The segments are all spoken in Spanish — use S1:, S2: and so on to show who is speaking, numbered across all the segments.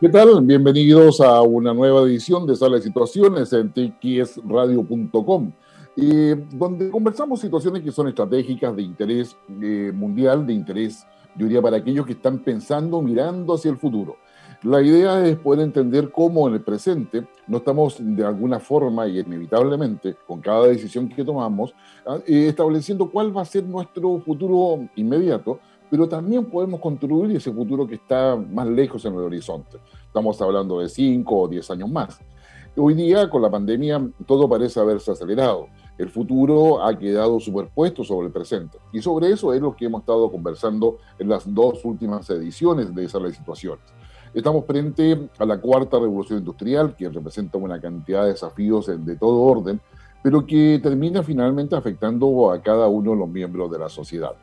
S1: ¿Qué tal? Bienvenidos a una nueva edición de Sala de Situaciones en txradio.com, eh, donde conversamos situaciones que son estratégicas de interés eh, mundial, de interés, yo diría, para aquellos que están pensando, mirando hacia el futuro. La idea es poder entender cómo en el presente no estamos de alguna forma y inevitablemente con cada decisión que tomamos ah, eh, estableciendo cuál va a ser nuestro futuro inmediato, pero también podemos construir ese futuro que está más lejos en el horizonte. Estamos hablando de 5 o 10 años más. Hoy día, con la pandemia, todo parece haberse acelerado. El futuro ha quedado superpuesto sobre el presente. Y sobre eso es lo que hemos estado conversando en las dos últimas ediciones de esas situaciones. Estamos frente a la cuarta revolución industrial, que representa una cantidad de desafíos de todo orden, pero que termina finalmente afectando a cada uno de los miembros de la sociedad.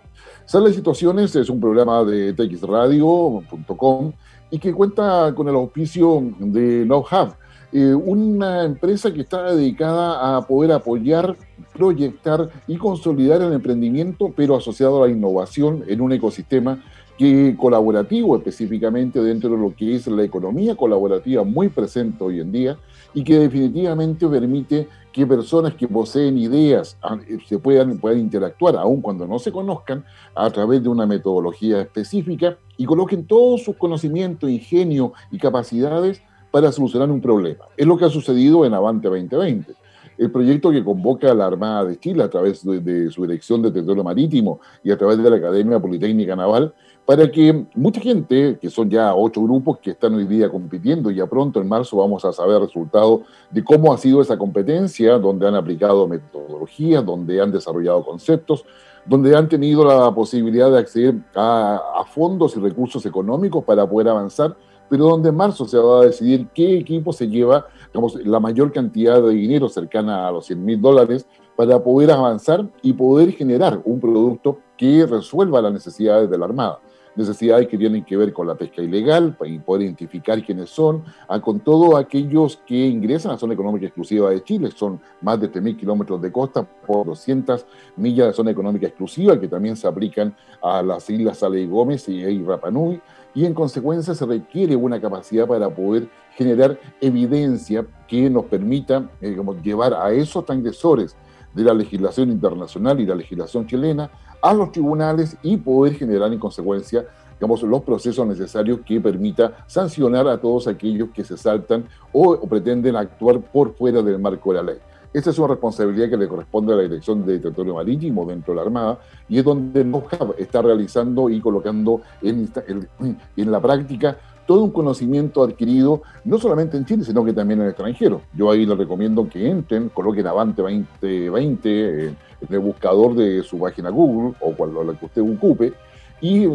S1: Sala de Situaciones es un programa de txradio.com y que cuenta con el auspicio de KnowHub, eh, una empresa que está dedicada a poder apoyar, proyectar y consolidar el emprendimiento, pero asociado a la innovación en un ecosistema que colaborativo específicamente dentro de lo que es la economía colaborativa muy presente hoy en día y que definitivamente permite que personas que poseen ideas ah, eh, se puedan, puedan interactuar, aun cuando no se conozcan, a través de una metodología específica y coloquen todos sus conocimientos, ingenio y capacidades para solucionar un problema. Es lo que ha sucedido en Avante 2020 el proyecto que convoca a la Armada de Chile a través de, su Dirección de Territorio Marítimo y a través de la Academia Politécnica Naval, para que mucha gente, que son ya ocho grupos que están hoy día compitiendo, ya pronto en marzo vamos a saber resultados de cómo ha sido esa competencia, donde han aplicado metodologías, donde han desarrollado conceptos, donde han tenido la posibilidad de acceder a fondos y recursos económicos para poder avanzar, pero donde en marzo se va a decidir qué equipo se lleva digamos, la mayor cantidad de dinero cercana a los 100 mil dólares para poder avanzar y poder generar un producto que resuelva las necesidades de la Armada necesidades que tienen que ver con la pesca ilegal y poder identificar quiénes son, con todos aquellos que ingresan a la zona económica exclusiva de Chile. Son más de 3.000 kilómetros de costa por 200 millas de zona económica exclusiva que también se aplican a las islas Sale Gómez y Rapa Nui. Y en consecuencia se requiere una capacidad para poder generar evidencia que nos permita eh, llevar a esos transgresores de la legislación internacional y la legislación chilena a los tribunales y poder generar en consecuencia digamos, los procesos necesarios que permita sancionar a todos aquellos que se saltan o, pretenden actuar por fuera del marco de la ley. Esta es una responsabilidad que le corresponde a la Dirección de Territorio Marítimo dentro de la Armada y es donde NOHAB está realizando y colocando en, la práctica todo un conocimiento adquirido, no solamente en Chile, sino que también en el extranjero. Yo ahí les recomiendo que entren, coloquen Avante 2020 en, el buscador de su página Google o cual, la que usted ocupe y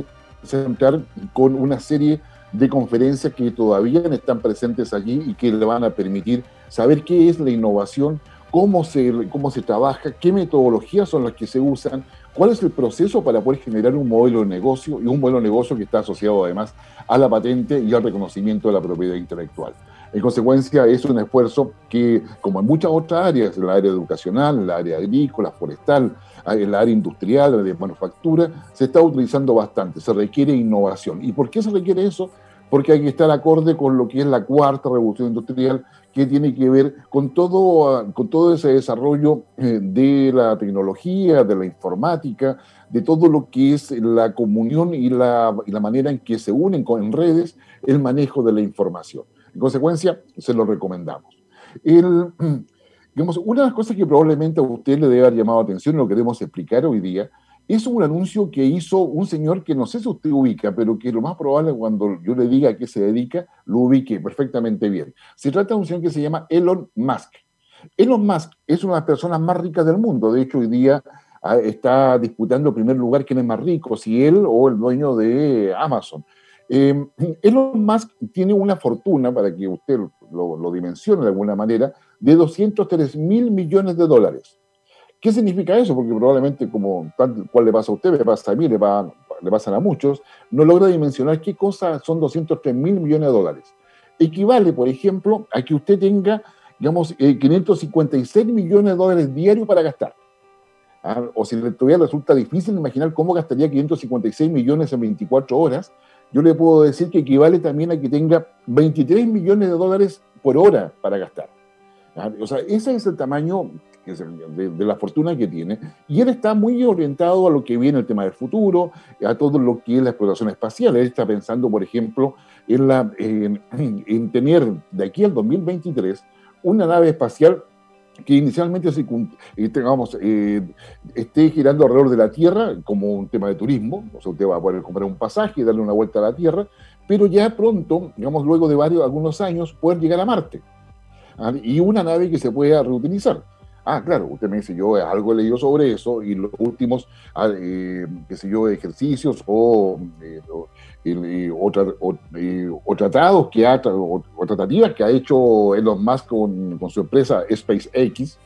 S1: centrar con una serie de conferencias que todavía están presentes allí y que le van a permitir saber qué es la innovación, cómo se, cómo se trabaja, qué metodologías son las que se usan, cuál es el proceso para poder generar un modelo de negocio y un modelo de negocio que está asociado además a la patente y al reconocimiento de la propiedad intelectual. En consecuencia, es un esfuerzo que, como en muchas otras áreas, en la área educacional, en la área agrícola, forestal, en la área industrial, de manufactura, se está utilizando bastante. Se requiere innovación. ¿Y por qué se requiere eso? Porque hay que estar acorde con lo que es la cuarta revolución industrial, que tiene que ver con todo, con todo ese desarrollo eh, de la tecnología, de la informática, de todo lo que es la comunión y la, la manera en que se unen en redes el manejo de la información. En consecuencia, se lo recomendamos. El, digamos, una de las cosas que probablemente a usted le debe haber llamado la atención y lo queremos explicar hoy día es un anuncio que hizo un señor que no sé si usted ubica, pero que lo más probable cuando yo le diga a qué se dedica, lo ubique perfectamente bien. Se trata de un señor que se llama Elon Musk. Elon Musk es una de las personas más ricas del mundo. De hecho, hoy día ah, está disputando el primer lugar quién es más rico, si él o el dueño de Amazon. Eh, Elon Musk tiene una fortuna, para que usted lo, lo dimensione de alguna manera, de 203 mil millones de dólares. ¿Qué significa eso? Porque probablemente, como tal cual le pasa a usted, le pasa a mí, le, va, le pasan a muchos, no logra dimensionar qué cosa son 203 mil millones de dólares. Equivale, por ejemplo, a que usted tenga, digamos, 556 eh, millones de dólares diarios para gastar. ¿Ah? O si todavía resulta difícil imaginar cómo gastaría 556 millones en 24 horas, yo le puedo decir que equivale también a que tenga 23 millones de dólares por hora para gastar. O sea, ese es el tamaño de, la fortuna que tiene, y él está muy orientado a lo que viene el tema del futuro, a todo lo que es la exploración espacial. Él está pensando, por ejemplo, en, la, en, tener de aquí al 2023 una nave espacial que inicialmente se, tengamos, eh, esté girando alrededor de la Tierra como un tema de turismo, o sea, usted va a poder comprar un pasaje y darle una vuelta a la Tierra, pero ya pronto, digamos, luego de varios, algunos años, poder llegar a Marte. ¿ah? Y una nave que se pueda reutilizar. Ah, claro, usted me dice, yo algo he leído sobre eso y los últimos, ah, eh, qué sé yo, ejercicios o, eh, o, tratados que ha, o, tratativas que ha hecho Elon Musk con, con su empresa SpaceX,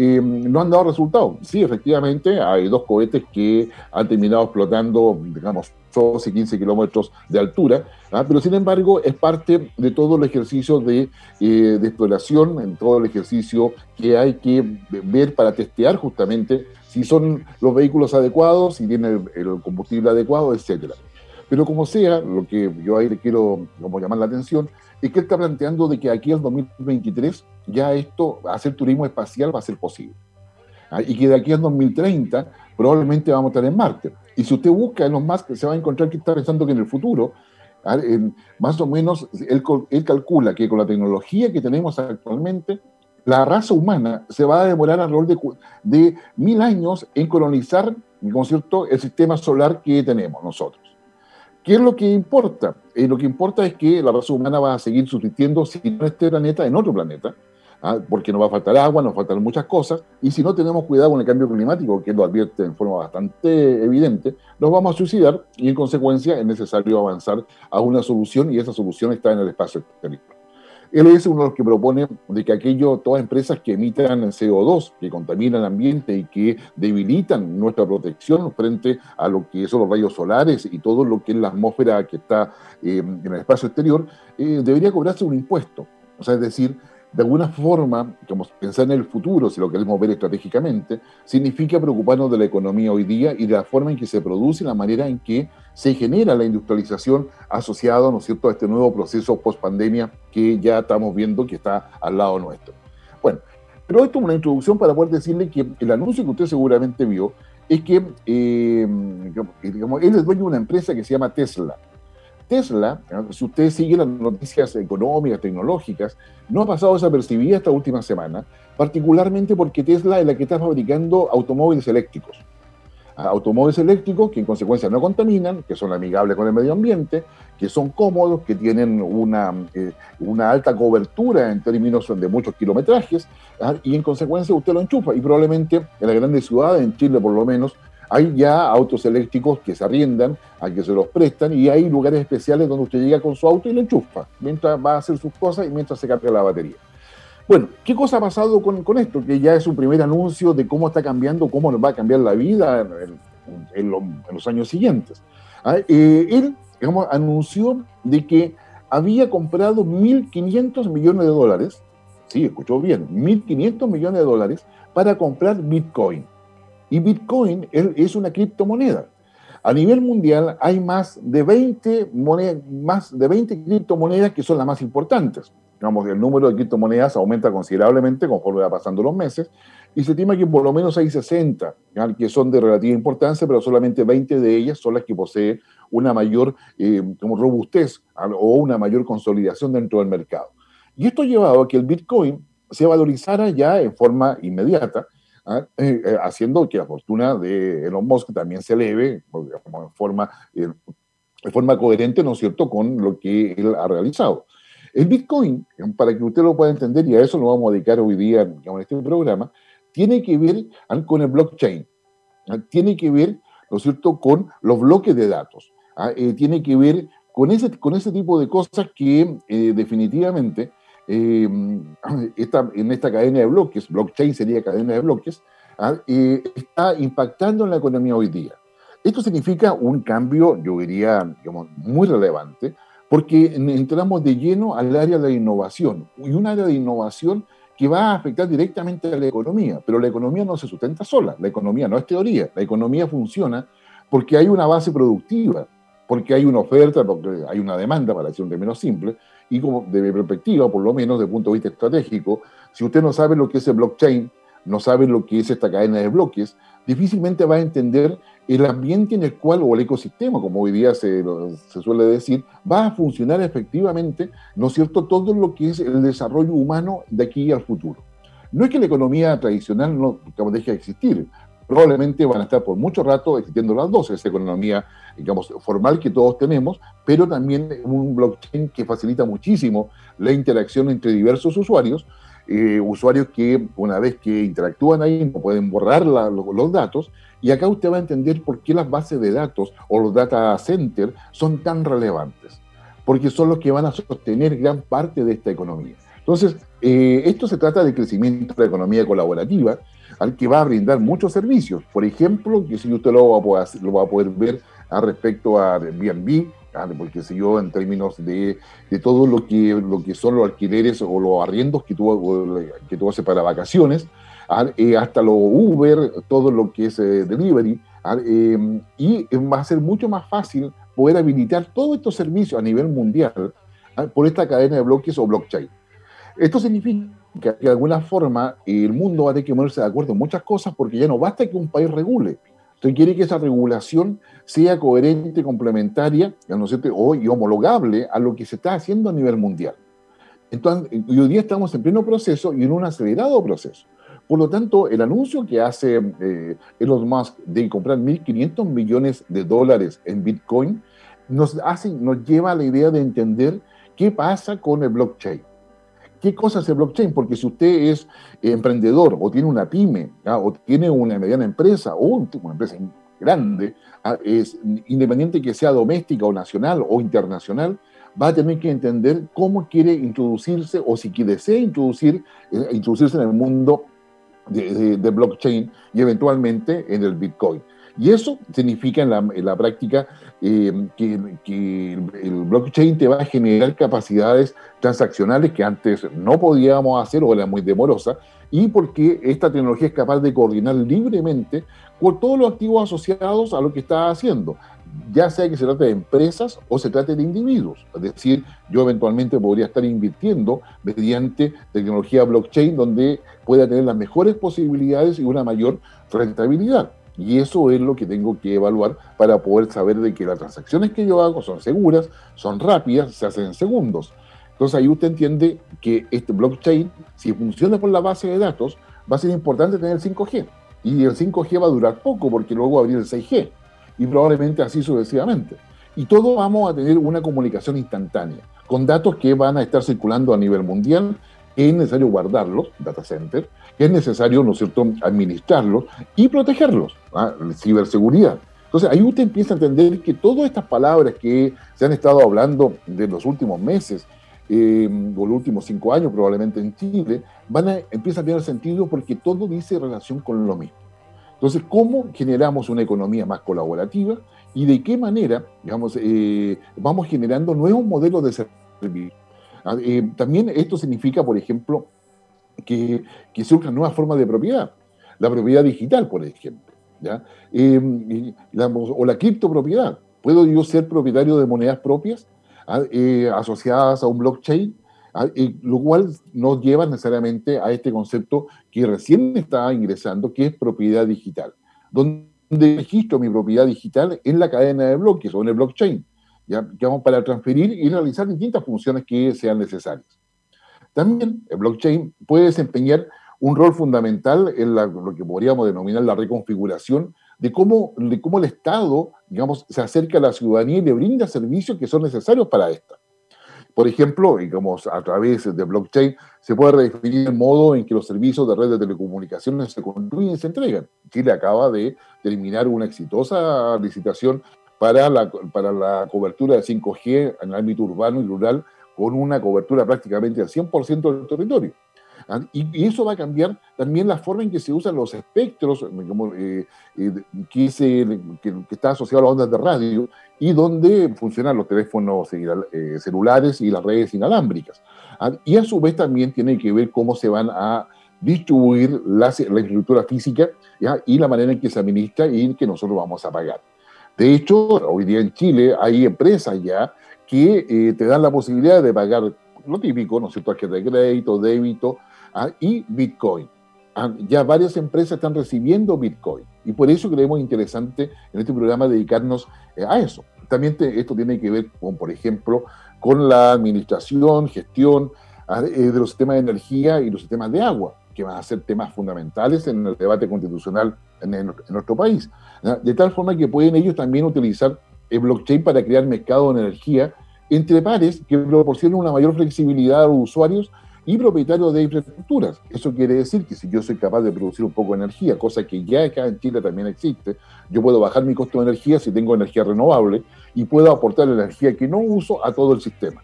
S1: eh, no han dado resultados. Sí, efectivamente, hay dos cohetes que han terminado explotando, digamos, 12, 15 kilómetros de altura, ¿ah? pero sin embargo es parte de todo el ejercicio de, eh, de, exploración, en todo el ejercicio que hay que ver para testear justamente si son los vehículos adecuados, si tienen el, el combustible adecuado, etcétera. Pero como sea, lo que yo ahí le quiero como llamar la atención es que él está planteando de que aquí al 2023 ya esto, hacer turismo espacial va a ser posible. ¿ah? Y que de aquí al 2030 probablemente vamos a estar en Marte. Y si usted busca en los más, se va a encontrar que está pensando que en el futuro, ¿ah? más o menos, él, calcula que con la tecnología que tenemos actualmente, la raza humana se va a demorar alrededor de, de mil años en colonizar, ¿no cierto?, el sistema solar que tenemos nosotros. ¿Qué es lo que importa? Eh, lo que importa es que la raza humana va a seguir subsistiendo sin este planeta en otro planeta, ¿ah? porque nos va a faltar agua, nos faltan muchas cosas, y si no tenemos cuidado con el cambio climático, que lo advierte en forma bastante evidente, nos vamos a suicidar y en consecuencia es necesario avanzar a una solución y esa solución está en el espacio exterior. Él es uno de los que propone de que aquello, todas empresas que emitan CO2, que contaminan el ambiente y que debilitan nuestra protección frente a lo que son los rayos solares y todo lo que es la atmósfera que está eh, en el espacio exterior, eh, debería cobrarse un impuesto. O sea, es decir, de alguna forma, como pensar en el futuro, si lo queremos ver estratégicamente, significa preocuparnos de la economía hoy día y de la forma en que se produce, la manera en que se genera la industrialización asociada, ¿no es cierto?, a este nuevo proceso post-pandemia que ya estamos viendo que está al lado nuestro. Bueno, pero esto es una introducción para poder decirle que el anuncio que usted seguramente vio es que, eh, digamos, él es dueño de una empresa que se llama Tesla. Tesla, si usted sigue las noticias económicas, tecnológicas, no ha pasado desapercibida esta última semana, particularmente porque Tesla es la que está fabricando automóviles eléctricos. Automóviles eléctricos que en consecuencia no contaminan, que son amigables con el medio ambiente, que son cómodos, que tienen una, eh, una alta cobertura en términos de muchos kilometrajes, ¿ah? y en consecuencia usted lo enchufa. Y probablemente en las grandes ciudades, en Chile por lo menos, hay ya autos eléctricos que se arriendan, a que se los prestan y hay lugares especiales donde usted llega con su auto y lo enchufa mientras va a hacer sus cosas y mientras se cambia la batería. Bueno, ¿qué cosa ha pasado con, con esto? Que ya es un primer anuncio de cómo está cambiando, cómo nos va a cambiar la vida en, los años siguientes. Ah, eh, él, digamos, anunció de que había comprado 1.500 millones de dólares, sí, escuchó bien, 1.500 millones de dólares para comprar Bitcoin. Y Bitcoin es una criptomoneda. A nivel mundial hay más de 20, monedas, más de 20 criptomonedas que son las más importantes. Digamos, el número de criptomonedas aumenta considerablemente conforme va pasando los meses y se estima que por lo menos hay 60 que son de relativa importancia, pero solamente 20 de ellas son las que poseen una mayor eh, como robustez o una mayor consolidación dentro del mercado. Y esto ha llevado a que el Bitcoin se valorizara ya en forma inmediata ¿ah? Eh, eh, haciendo que la fortuna de Elon Musk también se eleve en forma, eh, de forma coherente, ¿no es cierto?, con lo que él ha realizado. El Bitcoin, para que usted lo pueda entender, y a eso lo vamos a dedicar hoy día en este programa, tiene que ver con el blockchain, ¿ah? tiene que ver, ¿no es cierto?, con los bloques de datos, ¿ah? tiene que ver con ese, con ese tipo de cosas que definitivamente eh, en esta cadena de bloques, blockchain sería cadena de bloques, ¿ah? está impactando en la economía hoy día. Esto significa un cambio, yo diría, digamos, muy relevante, porque entramos de lleno al área de innovación, y un área de innovación que va a afectar directamente a la economía, pero la economía no se sustenta sola, la economía no es teoría, la economía funciona porque hay una base productiva, porque hay una oferta, porque hay una demanda, para decir un término simple, y como de mi perspectiva, por lo menos desde el punto de vista estratégico, si usted no sabe lo que es el blockchain, no sabe lo que es esta cadena de bloques, difícilmente va a entender el ambiente en el cual, o el ecosistema, como hoy día se, se, suele decir, va a funcionar efectivamente, ¿no es cierto?, todo lo que es el desarrollo humano de aquí al futuro. No es que la economía tradicional no deje de existir, probablemente van a estar por mucho rato existiendo las dos, esa economía, digamos, formal que todos tenemos, pero también un blockchain que facilita muchísimo la interacción entre diversos usuarios, eh, usuarios que una vez que interactúan ahí no pueden borrar los datos, y acá usted va a entender por qué las bases de datos o los data centers son tan relevantes, porque son los que van a sostener gran parte de esta economía. Entonces, eh, esto se trata de crecimiento de la economía colaborativa, al que va a brindar muchos servicios. Por ejemplo, que si usted lo va a poder, ver a respecto a Airbnb, porque si yo en términos de, de, todo lo que, lo que son los alquileres o los arriendos que tú, que tú haces para vacaciones, eh, hasta lo Uber, todo lo que es eh, delivery, em, y va a ser mucho más fácil poder habilitar todos estos servicios a nivel mundial por esta cadena de bloques o blockchain. Esto significa que de alguna forma el mundo va a tener que ponerse de acuerdo en muchas cosas porque ya no basta que un país regule. Usted quiere que esa regulación sea coherente, complementaria ¿no o, y homologable a lo que se está haciendo a nivel mundial. Entonces, hoy día estamos en pleno proceso y en un acelerado proceso. Por lo tanto, el anuncio que hace eh, Elon Musk de comprar 1.500 millones de dólares en Bitcoin nos, hace, nos lleva a la idea de entender qué pasa con el blockchain. ¿Qué cosa es el blockchain? Porque si usted es emprendedor o tiene una pyme o tiene una mediana empresa o una empresa grande, es, independiente que sea doméstica o nacional o internacional, va a tener que entender cómo quiere introducirse o si desea introducir, eh, introducirse en el mundo de, blockchain y eventualmente en el Bitcoin. Y eso significa en la, práctica eh, que, el blockchain te va a generar capacidades transaccionales que antes no podíamos hacer o era muy demorosa, y porque esta tecnología es capaz de coordinar libremente con todos los activos asociados a lo que está haciendo, ya sea que se trate de empresas o se trate de individuos. Es decir, yo eventualmente podría estar invirtiendo mediante tecnología blockchain donde pueda tener las mejores posibilidades y una mayor rentabilidad. Y eso es lo que tengo que evaluar para poder saber de que las transacciones que yo hago son seguras, son rápidas, se hacen en segundos. Entonces ahí usted entiende que este blockchain, si funciona por la base de datos, va a ser importante tener el 5G. Y el 5G va a durar poco porque luego va a abrir el 6G. Y probablemente así sucesivamente. Y todos vamos a tener una comunicación instantánea, con datos que van a estar circulando a nivel mundial es necesario guardarlos, data center, es necesario, ¿no es cierto?, administrarlos y protegerlos, ¿ah? ciberseguridad. Entonces ahí usted empieza a entender que todas estas palabras que se han estado hablando de los últimos meses, eh, o los últimos cinco años probablemente en Chile, van a, empiezan a tener sentido porque todo dice relación con lo mismo. Entonces, ¿cómo generamos una economía más colaborativa y de qué manera, digamos, eh, vamos generando nuevos modelos de servicio? Ah, eh, también esto significa, por ejemplo, que, que surjan nuevas formas de propiedad. La propiedad digital, por ejemplo. ¿ya? Eh, o la criptopropiedad. ¿Puedo yo ser propietario de monedas propias eh, asociadas a un blockchain? Ah, lo cual nos lleva necesariamente a este concepto que recién está ingresando, que es propiedad digital, donde registro mi propiedad digital en la cadena de bloques o en el blockchain. ¿Ya? vamos para transferir y realizar distintas funciones que sean necesarias. También el blockchain puede desempeñar un rol fundamental en lo que podríamos denominar la reconfiguración de cómo, de cómo el Estado, digamos, se acerca a la ciudadanía y le brinda servicios que son necesarios para esta. Por ejemplo, digamos, a través de blockchain se puede redefinir el modo en que los servicios de red de telecomunicaciones se construyen y se entregan. Chile acaba de terminar una exitosa licitación para la, para la cobertura de 5G en el ámbito urbano y rural con una cobertura prácticamente al 100% del territorio. ¿ah? Y, eso va a cambiar también la forma en que se usan los espectros eh, eh, que, se, que, está asociado a las ondas de radio y donde funcionan los teléfonos eh, celulares y las redes inalámbricas. ¿ah? Y a su vez también tiene que ver cómo se van a distribuir la, infraestructura física y la manera en que se administra y en que nosotros vamos a pagar. De hecho, hoy día en Chile hay empresas ya que eh, te dan la posibilidad de pagar lo típico, ¿no es cierto?, tarjeta de crédito, débito ah, y Bitcoin. Ah, ya varias empresas están recibiendo Bitcoin y por eso creemos interesante en este programa dedicarnos eh, a eso. También esto tiene que ver por ejemplo, con la administración, gestión ah, eh, de los sistemas de energía y los sistemas de agua, que van a ser temas fundamentales en el debate constitucional en, nuestro país. De tal forma que pueden ellos también utilizar el blockchain para crear mercado de energía entre pares que proporcionen una mayor flexibilidad a los usuarios y propietarios de infraestructuras. Eso quiere decir que si yo soy capaz de producir un poco de energía, cosa que ya acá en Chile también existe, yo puedo bajar mi costo de energía si tengo energía renovable y puedo aportar la energía que no uso a todo el sistema.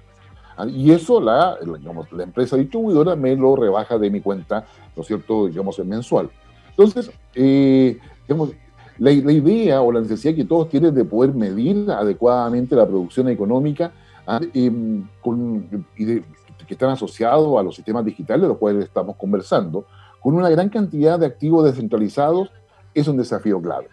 S1: Y eso la, la empresa distribuidora me lo rebaja de mi cuenta, ¿no es cierto?, digamos, mensual. Entonces, eh, la, idea o la necesidad que todos tienen de poder medir adecuadamente la producción económica ¿ah? con, que están asociados a los sistemas digitales de los cuales estamos conversando, con una gran cantidad de activos descentralizados, es un desafío clave.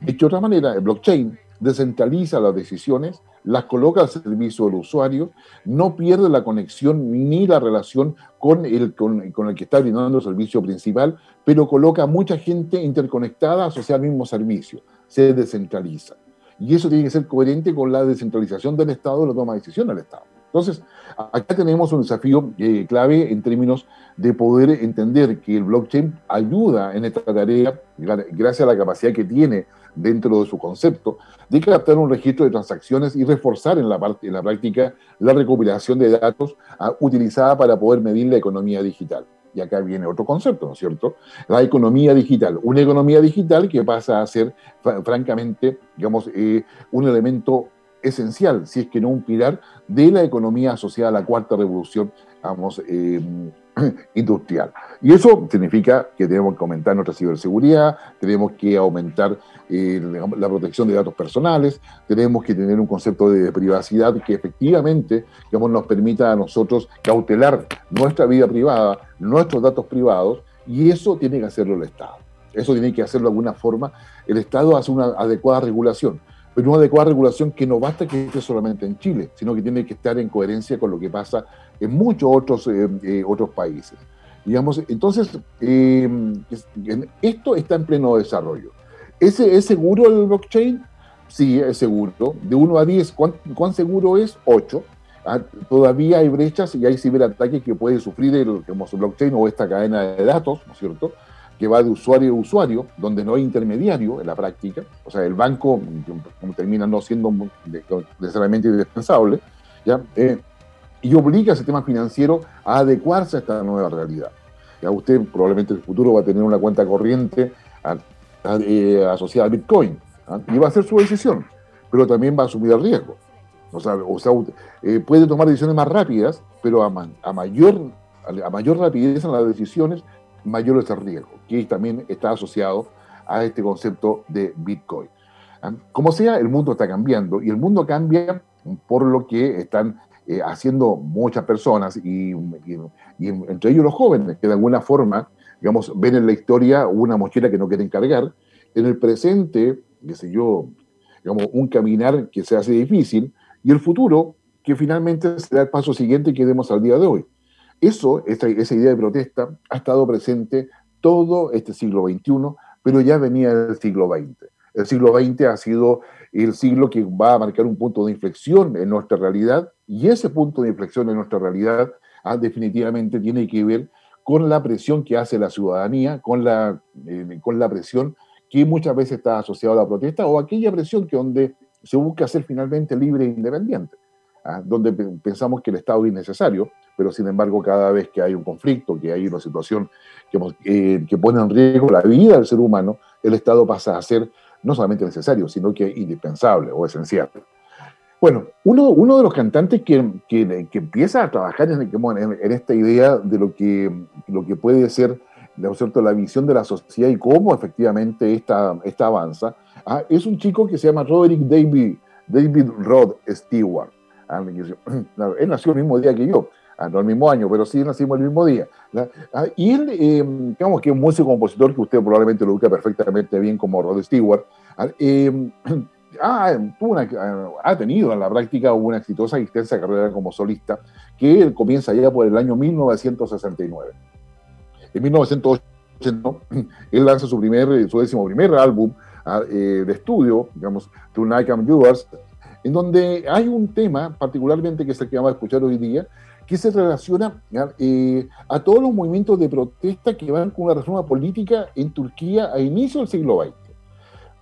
S1: De otra manera, el blockchain descentraliza las decisiones, las coloca al servicio del usuario, no pierde la conexión ni la relación con el, con, el que está brindando el servicio principal, pero coloca a mucha gente interconectada asociada al mismo servicio, se descentraliza. Y eso tiene que ser coherente con la descentralización del Estado y la toma de decisión del Estado. Entonces, acá tenemos un desafío eh, clave en términos de poder entender que el blockchain ayuda en esta tarea, gracias a la capacidad que tiene dentro de su concepto, de captar un registro de transacciones y reforzar en la, en la práctica la recopilación de datos ah, utilizada para poder medir la economía digital. Y acá viene otro concepto, ¿no es cierto? La economía digital. Una economía digital que pasa a ser, francamente, digamos, eh, un elemento esencial, si es que no un pilar, de la economía asociada a la cuarta revolución, vamos, eh, industrial. Y eso significa que tenemos que aumentar nuestra ciberseguridad, tenemos que aumentar eh, la protección de datos personales, tenemos que tener un concepto de privacidad que efectivamente digamos, nos permita a nosotros cautelar nuestra vida privada, nuestros datos privados, y eso tiene que hacerlo el Estado. Eso tiene que hacerlo de alguna forma. El Estado hace una adecuada regulación pero una adecuada regulación que no basta que esté solamente en Chile, sino que tiene que estar en coherencia con lo que pasa en muchos otros, eh, eh, otros países. Digamos, entonces, eh, esto está en pleno desarrollo. ¿Es, ¿Es seguro el blockchain? Sí, es seguro. De 1 a 10, ¿cuán, seguro es? 8. Ah, todavía hay brechas y hay ciberataques que puede sufrir el, el blockchain o esta cadena de datos, ¿no es cierto? Que va de usuario a usuario, donde no hay intermediario en la práctica, o sea, el banco termina no siendo necesariamente indispensable, ¿ya? Eh, y obliga al sistema financiero a adecuarse a esta nueva realidad. Ya usted probablemente en el futuro va a tener una cuenta corriente eh, asociada a Bitcoin, ¿ah? y va a hacer su decisión, pero también va a asumir el riesgo. O sea, eh, puede tomar decisiones más rápidas, pero a mayor, a mayor rapidez en las decisiones, mayor es el riesgo, que también está asociado a este concepto de Bitcoin. ¿ah? Como sea, el mundo está cambiando y el mundo cambia por lo que están eh, haciendo muchas personas y, entre ellos los jóvenes, que de alguna forma, digamos, ven en la historia una mochila que no quieren cargar, en el presente, qué sé yo, digamos, un caminar que se hace difícil y el futuro que finalmente será el paso siguiente que demos al día de hoy. Eso, esa, idea de protesta, ha estado presente todo este siglo XXI, pero ya venía del siglo XX. El siglo XX ha sido el siglo que va a marcar un punto de inflexión en nuestra realidad y ese punto de inflexión en nuestra realidad ah, definitivamente tiene que ver con la presión que hace la ciudadanía, con la, eh, con la presión que muchas veces está asociada a la protesta o aquella presión que donde se busca ser finalmente libre e independiente, ah, donde pensamos que el Estado es innecesario pero sin embargo cada vez que hay un conflicto, que hay una situación que, eh, que pone en riesgo la vida del ser humano, el Estado pasa a ser no solamente necesario, sino que indispensable o esencial. Bueno, uno, uno de los cantantes que, que, que empieza a trabajar en, esta idea de lo que, lo que puede ser cierto? la visión de la sociedad y cómo efectivamente esta, esta avanza, ah, es un chico que se llama Roderick David, David Rod Stewart. Él nació el mismo día que yo, Ah, no el mismo año, pero sí nacimos el mismo día. Ah, y él, eh, digamos que es un músico compositor que usted probablemente lo ubica perfectamente bien como Rod Stewart, ah, eh, ha, ha tenido en la práctica una exitosa y extensa carrera como solista que comienza ya por el año 1969. En 1980, él lanza su, primer, su décimo primer álbum eh, de estudio, digamos, Tonight I'm Yours, en donde hay un tema particularmente que es el que vamos a escuchar hoy día, que se relaciona eh, a todos los movimientos de protesta que van con una reforma política en Turquía a inicio del siglo XX.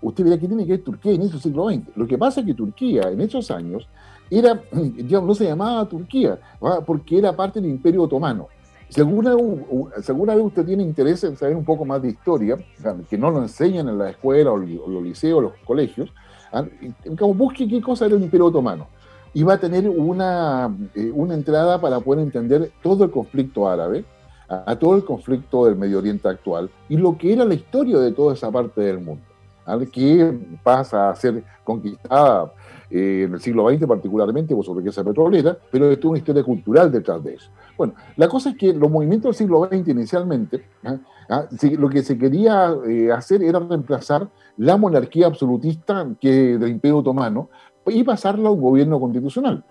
S1: Usted verá que tiene que ver Turquía a inicio del siglo XX. Lo que pasa es que Turquía en esos años era, ya no se llamaba Turquía, porque era parte del Imperio Otomano. Si alguna, vez usted tiene interés en saber un poco más de historia, que no lo enseñan en la escuela o los liceos los colegios, como busque qué cosa era el Imperio Otomano y va a tener una, eh, una entrada para poder entender todo el conflicto árabe, a, todo el conflicto del Medio Oriente actual y lo que era la historia de toda esa parte del mundo, que pasa a ser conquistada eh, en el siglo XX particularmente por su riqueza petrolera, pero es una historia cultural detrás de eso. Bueno, la cosa es que los movimientos del siglo XX inicialmente, ¿ah? ¿Ah? lo que se quería eh, hacer era reemplazar la monarquía absolutista que, del Imperio Otomano y pasarla a un gobierno constitucional,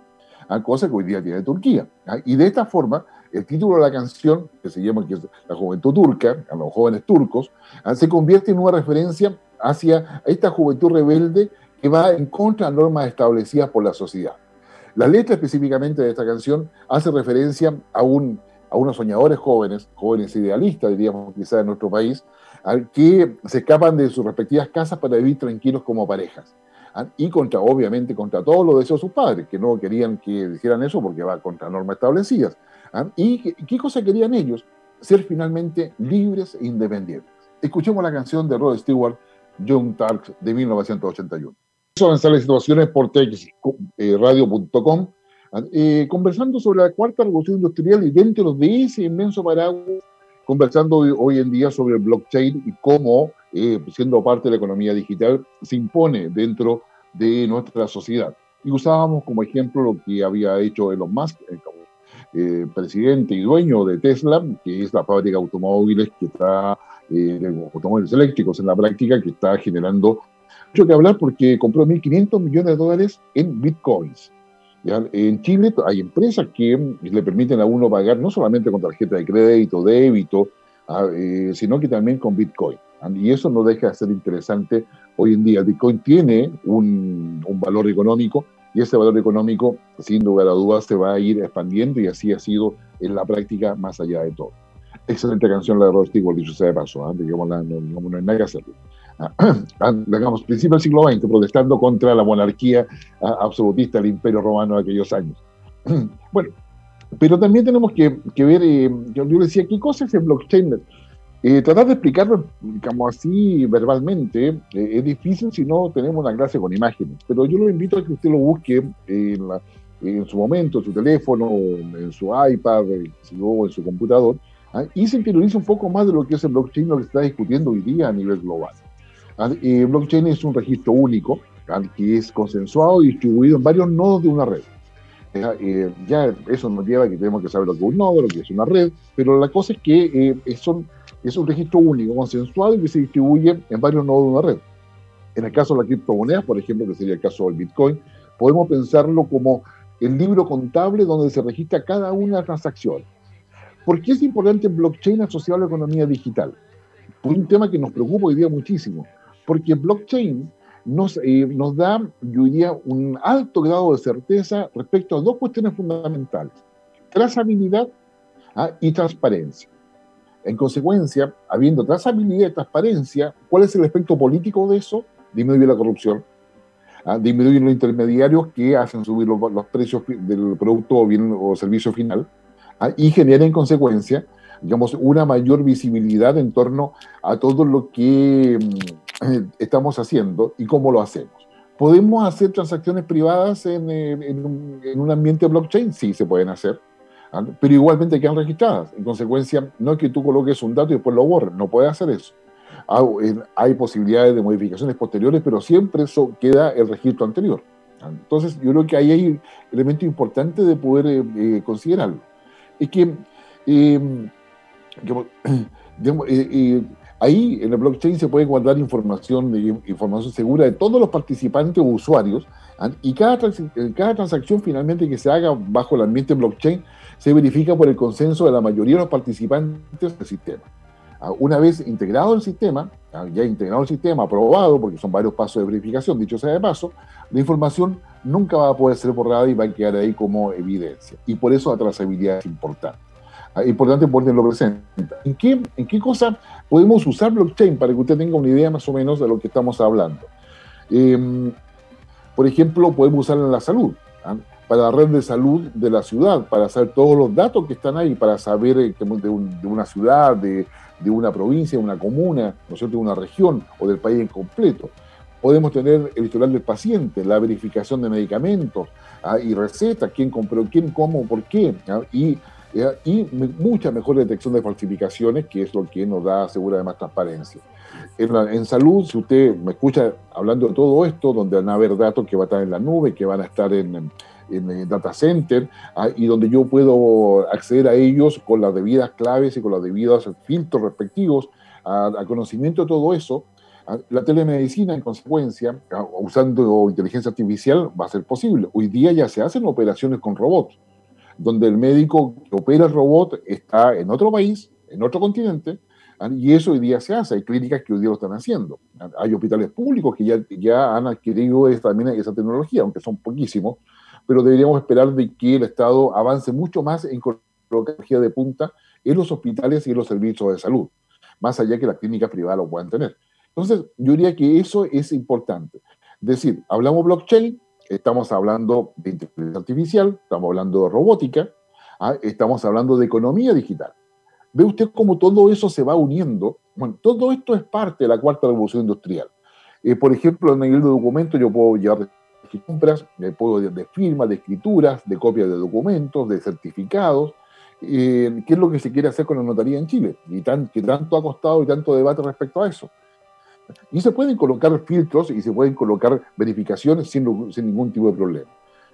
S1: a cosa que hoy día tiene Turquía. ¿ah? Y de esta forma, el título de la canción, que se llama La Juventud Turca, a los jóvenes turcos, ¿ah? se convierte en una referencia hacia esta juventud rebelde que va en contra de normas establecidas por la sociedad. La letra específicamente de esta canción hace referencia a, un, a unos soñadores jóvenes, jóvenes idealistas, diríamos quizás en nuestro país, que se escapan de sus respectivas casas para vivir tranquilos como parejas. ¿ah? y contra, obviamente, contra todos los deseos de sus padres, que no querían que dijeran eso porque va contra normas establecidas. ¿ah? ¿Y qué, cosa querían ellos? Ser finalmente libres e independientes. Escuchemos la canción de Rod Stewart, Young Turks, de 1981. Son las situaciones por texradio.com, ¿ah? eh, conversando sobre la cuarta revolución industrial y dentro de ese inmenso paraguas, conversando hoy en día sobre el blockchain y cómo eh, siendo parte de la economía digital, se impone dentro de nuestra sociedad. Y usábamos como ejemplo lo que había hecho Elon Musk, eh, eh, presidente y dueño de Tesla, que es la fábrica de automóviles que está, automóviles eléctricos en la práctica, que está generando mucho que hablar porque compró 1.500 millones de dólares en bitcoins. En Chile hay empresas que le permiten a uno pagar no solamente con tarjeta de crédito, débito, ah, sino que también con bitcoin. Y eso no deja de ser interesante hoy en día. El Bitcoin tiene un, un, valor económico y ese valor económico, sin lugar a dudas, se va a ir expandiendo y así ha sido en la práctica más allá de todo. Excelente canción la de Rod Stewart, dicho sea de paso, ¿eh? digamos, no, no, no, hay nada que hacer. digamos, principio del siglo XX, protestando contra la monarquía absolutista del Imperio Romano de aquellos años. bueno, pero también tenemos que, que ver, eh, yo, yo, decía, ¿qué cosa es el blockchain? Eh, tratar de explicarlo, digamos así, verbalmente, eh, es difícil si no tenemos una clase con imágenes, pero yo lo invito a que usted lo busque en, su momento, en su teléfono, en su iPad, eh, o en su computador, ¿ah? y se interiorice un poco más de lo que es el blockchain, lo que se está discutiendo hoy día a nivel global. ¿Ah? blockchain es un registro único ¿ah? que es consensuado y distribuido en varios nodos de una red. ya eso nos lleva a que tenemos que saber lo que es un nodo, lo que es una red, pero la cosa es que son es un registro único, consensuado y que se distribuye en varios nodos de una red. En el caso de la criptomoneda, por ejemplo, que sería el caso del Bitcoin, podemos pensarlo como el libro contable donde se registra cada una de las transacciones. ¿Por qué es importante el blockchain asociado a la economía digital? Por un tema que nos preocupa hoy día muchísimo, porque blockchain nos, eh, nos da, yo diría, un alto grado de certeza respecto a dos cuestiones fundamentales, trazabilidad ¿ah? y transparencia. En consecuencia, habiendo trazabilidad y transparencia, ¿cuál es el efecto político de eso? Disminuye la corrupción, ¿ah? disminuye los intermediarios que hacen subir los, precios del producto o, bien, o servicio final ¿ah? y genera en consecuencia, digamos, una mayor visibilidad en torno a todo lo que mm, estamos haciendo y cómo lo hacemos. ¿Podemos hacer transacciones privadas en, en un ambiente blockchain? Sí, se pueden hacer ¿ah? pero igualmente quedan registradas. En consecuencia, no es que tú coloques un dato y después lo borres, no puedes hacer eso. Ah, hay posibilidades de modificaciones posteriores, pero siempre eso queda el registro anterior. ¿ah? Entonces, yo creo que ahí hay elemento importante de poder eh, eh, considerarlo. Es que, Ahí en el blockchain se puede guardar información, información segura de todos los participantes o usuarios ¿ah? y cada, cada transacción finalmente que se haga bajo el ambiente blockchain se verifica por el consenso de la mayoría de los participantes del sistema. Ah, una vez integrado el sistema, ah, ya integrado el sistema, aprobado, porque son varios pasos de verificación, dicho sea de paso, la información nunca va a poder ser borrada y va a quedar ahí como evidencia. Y por eso la trazabilidad es importante. Es importante ponerlo presente. ¿En qué, ¿En qué cosa podemos usar blockchain para que usted tenga una idea más o menos de lo que estamos hablando? Em, por ejemplo, podemos usarlo en la salud, ¿ah? para la red de salud de la ciudad, para saber todos los datos que están ahí, para saber eh, de, una ciudad, de, una provincia, de una comuna, ¿no es de una región o del país en completo. Podemos tener el historial del paciente, la verificación de medicamentos ¿ah? y recetas, quién compró, quién, cómo, por qué, ¿ah? y y mucha mejor detección de falsificaciones, que es lo que nos da segura más transparencia. En, salud, si usted me escucha hablando de todo esto, donde van a haber datos que van a estar en la nube, que van a estar en, en, data center, ah, y donde yo puedo acceder a ellos con las debidas claves y con los debidos filtros respectivos, a, conocimiento de todo eso, ah, la telemedicina, en consecuencia, ah, usando inteligencia artificial, va a ser posible. Hoy día ya se hacen operaciones con robots donde el médico que opera el robot está en otro país, en otro continente, ¿ah? y eso hoy día se hace. Hay clínicas que hoy día lo están haciendo. Hay hospitales públicos que ya, ya han adquirido esa, también esa tecnología, aunque son poquísimos, pero deberíamos esperar de que el Estado avance mucho más en tecnología de punta en los hospitales y en los servicios de salud, más allá que las clínicas privadas lo puedan tener. Entonces, yo diría que eso es importante. Es decir, hablamos blockchain, estamos hablando de inteligencia artificial, estamos hablando de robótica, ¿ah? estamos hablando de economía digital. Ve usted cómo todo eso se va uniendo. Bueno, todo esto es parte de la cuarta revolución industrial. Eh, por ejemplo, en nivel de documentos yo puedo llevar de compras, me puedo de firmas, de escrituras, de copias de documentos, de certificados, eh, qué es lo que se quiere hacer con la notaría en Chile y tan, que tanto ha costado y tanto debate respecto a eso. Y se pueden colocar filtros y se pueden colocar verificaciones sin, sin ningún tipo de problema.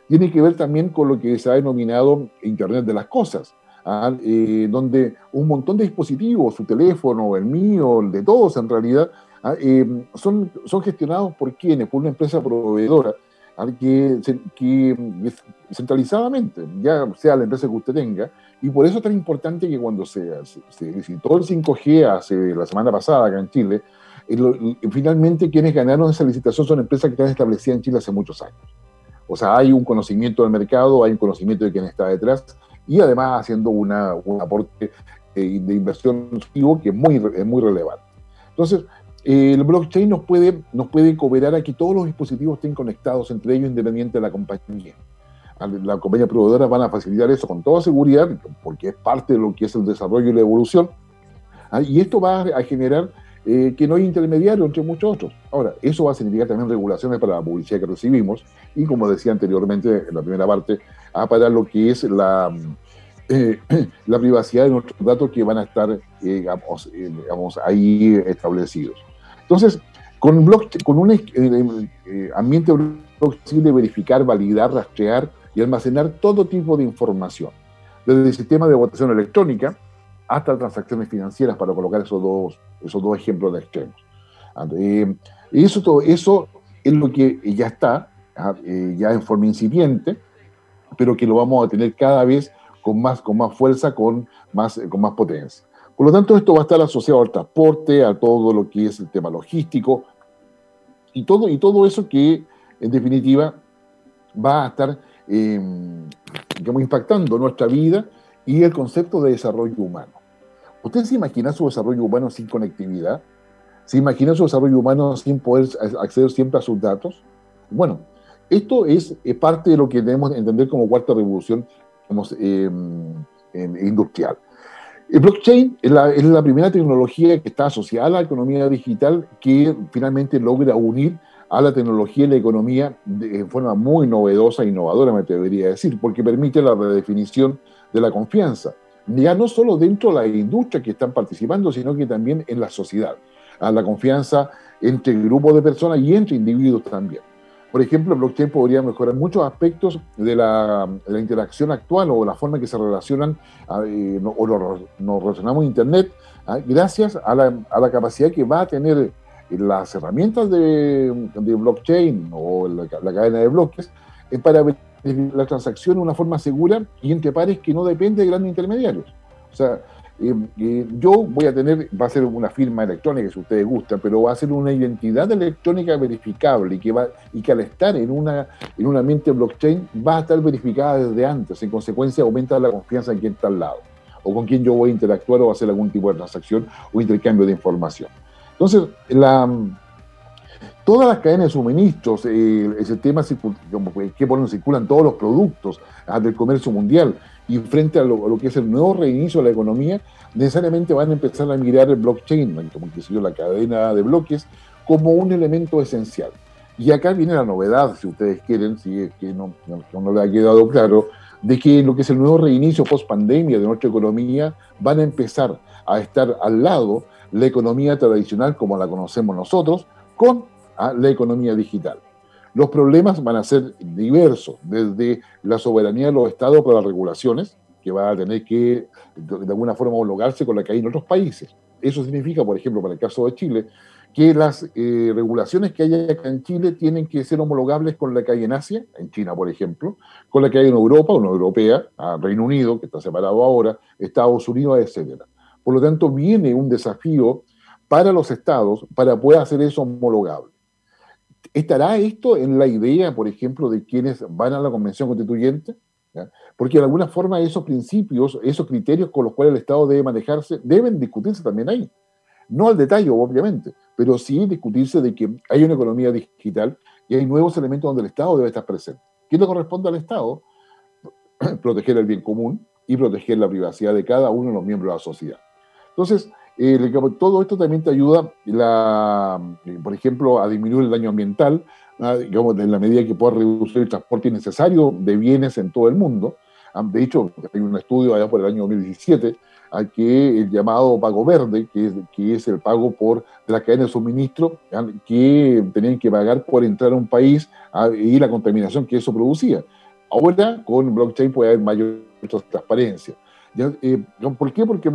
S1: Tiene que ver también con lo que se ha denominado Internet de las Cosas, ¿ah? eh, donde un montón de dispositivos, su teléfono, el mío, el de todos en realidad, ¿ah? eh, son, son gestionados por quienes, por una empresa proveedora, ¿ah? que, que centralizadamente, ya sea la empresa que usted tenga, y por eso es tan importante que cuando se, se, se visitó el 5G hace la semana pasada acá en Chile, finalmente quienes ganaron esa licitación son empresas que están establecidas en Chile hace muchos años. O sea, hay un conocimiento del mercado, hay un conocimiento de quién está detrás y además haciendo un aporte eh, de inversión que es muy, muy relevante. Entonces, el blockchain nos puede, nos puede cooperar a que todos los dispositivos estén conectados entre ellos independiente de la compañía. La compañía proveedora van a facilitar eso con toda seguridad, porque es parte de lo que es el desarrollo y la evolución. ¿ah? Y esto va a generar eh, que no hay intermediario entre muchos otros. Ahora, eso va a significar también regulaciones para la publicidad que recibimos y, como decía anteriormente en la primera parte, a para lo que es la, eh, la privacidad de nuestros datos que van a estar, eh, digamos, ahí establecidos. Entonces, con, con un ambiente posible verificar, validar, rastrear y almacenar todo tipo de información, desde el sistema de votación electrónica, hasta transacciones financieras, para colocar esos dos, esos dos ejemplos de extremos. Eh, eso, todo, eso es lo que ya está, ah, eh, ya en forma incipiente, pero que lo vamos a tener cada vez con más, con más fuerza, con más, con más potencia. Por lo tanto, esto va a estar asociado al transporte, a todo lo que es el tema logístico y todo, y todo eso que, en definitiva, va a estar eh, impactando nuestra vida y el concepto de desarrollo humano. ¿Usted se imagina su desarrollo humano sin conectividad? ¿Se imagina su desarrollo humano sin poder acceder siempre a sus datos? Bueno, esto es, parte de lo que debemos entender como cuarta revolución em, industrial. El blockchain es la, es la, primera tecnología que está asociada a la economía digital que finalmente logra unir a la tecnología y la economía de forma muy novedosa e innovadora, me debería decir, porque permite la redefinición de la confianza ya no solo dentro de la industria que están participando, sino que también en la sociedad, a la confianza entre grupos de personas y entre individuos también. Por ejemplo, el blockchain podría mejorar muchos aspectos de la, interacción actual o la forma en que se relacionan eh, o nos relacionamos en Internet, ¿ah? gracias a la, capacidad que va a tener las herramientas de, blockchain o la, cadena de bloques para ver la transacción de una forma segura y entre pares que no depende de grandes intermediarios. O sea, eh, eh, yo voy a tener, va a ser una firma electrónica si ustedes gustan, pero va a ser una identidad electrónica verificable y que, va, y que al estar en, una, en un ambiente blockchain va a estar verificada desde antes. En consecuencia, aumenta la confianza en quien está al lado o con quien yo voy a interactuar o hacer algún tipo de transacción o intercambio de información. Entonces, la, todas las cadenas de suministros, eh, ese tema que por circulan todos los productos ah, del comercio mundial, y frente a lo, que es el nuevo reinicio de la economía, necesariamente van a empezar a mirar el blockchain, como que la cadena de bloques, como un elemento esencial. Y acá viene la novedad, si ustedes quieren, si es que no, no, le ha quedado claro, de que lo que es el nuevo reinicio post pandemia de nuestra economía van a empezar a estar al lado la economía tradicional como la conocemos nosotros con ah, la economía digital. Los problemas van a ser diversos, desde la soberanía de los estados para las regulaciones, que va a tener que de alguna forma homologarse con la que hay en otros países. Eso significa, por ejemplo, para el caso de Chile, que las eh, regulaciones que hay acá en Chile tienen que ser homologables con la que hay en Asia, en China, por ejemplo, con la que hay en Europa, una europea, Reino Unido, que está separado ahora, Estados Unidos, etc. Por lo tanto, viene un desafío para los estados para poder hacer eso homologable. ¿Estará esto en la idea, por ejemplo, de quienes van a la Convención Constituyente? Porque de alguna forma esos principios, esos criterios con los cuales el Estado debe manejarse, deben discutirse también ahí. No al detalle, obviamente, pero sí discutirse de que hay una economía digital y hay nuevos elementos donde el Estado debe estar presente. ¿Qué le corresponde al Estado? proteger el bien común y proteger la privacidad de cada uno de los miembros de la sociedad. Entonces, eh, todo esto también te ayuda, la, eh, por ejemplo, a disminuir el daño ambiental, ah, en la medida que pueda reducir el transporte innecesario de bienes en todo el mundo. Ah, de hecho, hay un estudio allá por el año 2017 a que el llamado pago verde, que es, que es el pago por la cadena de suministro, ah, que tenían que pagar por entrar a un país y la contaminación que eso producía. Ahora, con blockchain puede haber mayor transparencia. Eh, ¿Por qué? Porque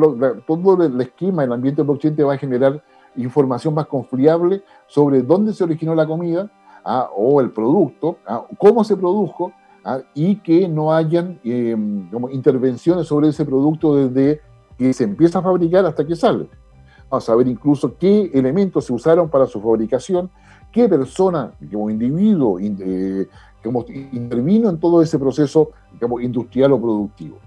S1: todo el esquema, el ambiente blockchain te va a generar información más confiable sobre dónde se originó la comida ah, o el producto, ah, cómo se produjo ah, y que no hayan em, intervenciones sobre ese producto desde que se empieza a fabricar hasta que sale. Vamos a saber incluso qué elementos se usaron para su fabricación, qué persona como individuo eh, intervino en todo ese proceso industrial o productivo.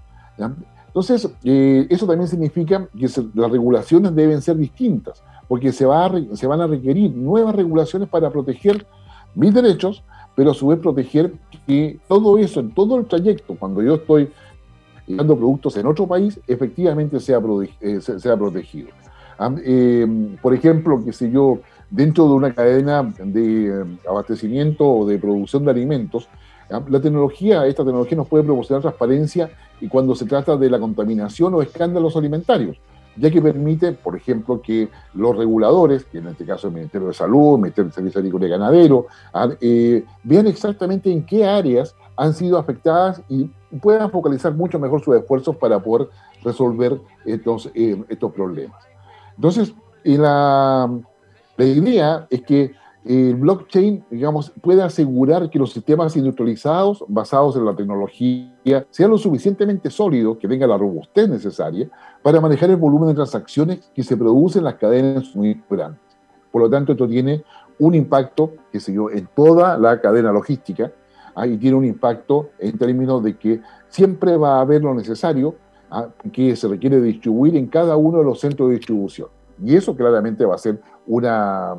S1: Entonces, eh, eso también significa que las regulaciones deben ser distintas, porque se, va se van a requerir nuevas regulaciones para proteger mis derechos, pero a su vez proteger que todo eso, en todo el trayecto, cuando yo estoy dando productos en otro país, efectivamente sea, eh, sea protegido. Eh, por ejemplo, que si yo, dentro de una cadena de abastecimiento o de producción de alimentos, la tecnología, esta tecnología nos puede proporcionar transparencia y cuando se trata de la contaminación o escándalos alimentarios, ya que permite, por ejemplo, que los reguladores, que en este caso el Ministerio de Salud, el Ministerio de Servicio Agrícola y Ganadero, ah, eh, vean exactamente en qué áreas han sido afectadas y puedan focalizar mucho mejor sus esfuerzos para poder resolver estos, eh, estos problemas. Entonces, la, la idea es que el blockchain, digamos, puede asegurar que los sistemas industrializados basados en la tecnología sean lo suficientemente sólidos, que tengan la robustez necesaria para manejar el volumen de transacciones que se producen en las cadenas muy grandes. Por lo tanto, esto tiene un impacto, que se dio en toda la cadena logística, y tiene un impacto en términos de que siempre va a haber lo necesario ¿ah? que se requiere distribuir en cada uno de los centros de distribución. Y eso claramente va a ser una,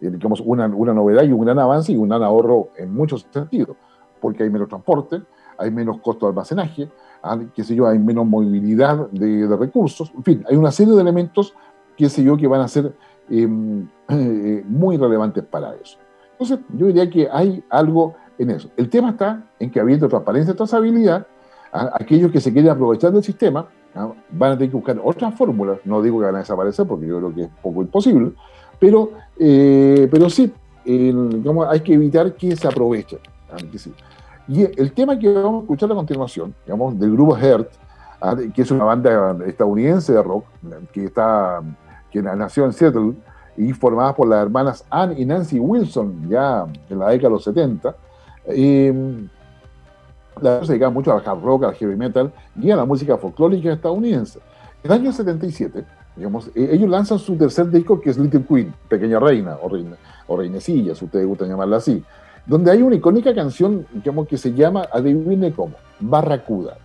S1: eh, digamos, una, una, novedad y un gran avance y un gran ahorro en muchos sentidos, porque hay menos transporte, hay menos costo de almacenaje, ah, qué sé yo, hay menos movilidad de, recursos, en fin, hay una serie de elementos, qué sé yo, que van a ser em, eh, muy relevantes para eso. Entonces, yo diría que hay algo en eso. El tema está en que habiendo transparencia y trazabilidad, ah, aquellos que se quieren aprovechar del sistema van a tener que buscar otras fórmulas. No digo que van a desaparecer porque yo creo que es poco imposible, pero, eh, pero sí hay que evitar que se aproveche. Y el tema que vamos a escuchar a continuación, digamos, del grupo Heart, ah, que es una banda estadounidense de rock, que, está, que nació en Seattle y formada por las hermanas Ann y Nancy Wilson, ya en la década de los 70. Eh, la se dedicaba mucho al hard rock, al heavy metal y a la música folclórica estadounidense. En el año 77, digamos, eh, ellos lanzan su tercer disco que es Little Queen, Pequeña Reina o, reina, o Reinecilla, si ustedes gustan llamarla así donde hay una icónica canción digamos, que se llama, adivine cómo, Barracuda.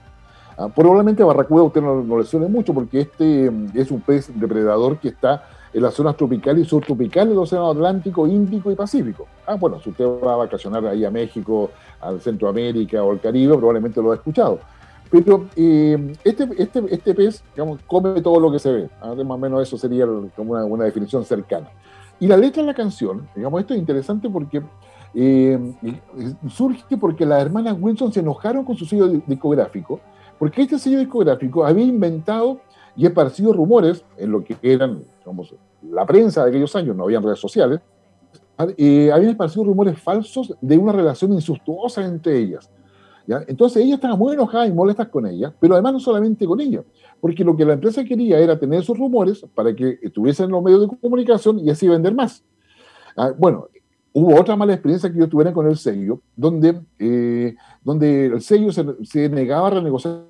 S1: Ah, probablemente Barracuda a usted no, le suene mucho porque este mm, es un pez depredador que está en las zonas tropicales y subtropicales del Océano Atlántico, Índico y Pacífico. Ah, bueno, si usted va a vacacionar ahí a México, al Centroamérica o al Caribe, probablemente lo ha escuchado. Pero eh, este, este, este, pez, digamos, come todo lo que se ve. Ah, más o menos eso sería como una, definición cercana. Y la letra de la canción, digamos, esto es interesante porque eh, surge porque las hermanas Wilson se enojaron con su sello discográfico, porque este sello discográfico había inventado y esparcido rumores en lo que eran la prensa de aquellos años, no había redes sociales, eh, habían esparcido rumores falsos de una relación insustuosa entre ellas. Entonces ella estaba muy enojada y molesta con ella, pero además no solamente con ella, porque lo que la empresa quería era tener esos rumores para que estuviesen en los medios de comunicación y así vender más. Ah, bueno, hubo otra mala experiencia que yo tuve con el sello, donde, eh, donde el sello se, negaba a renegociar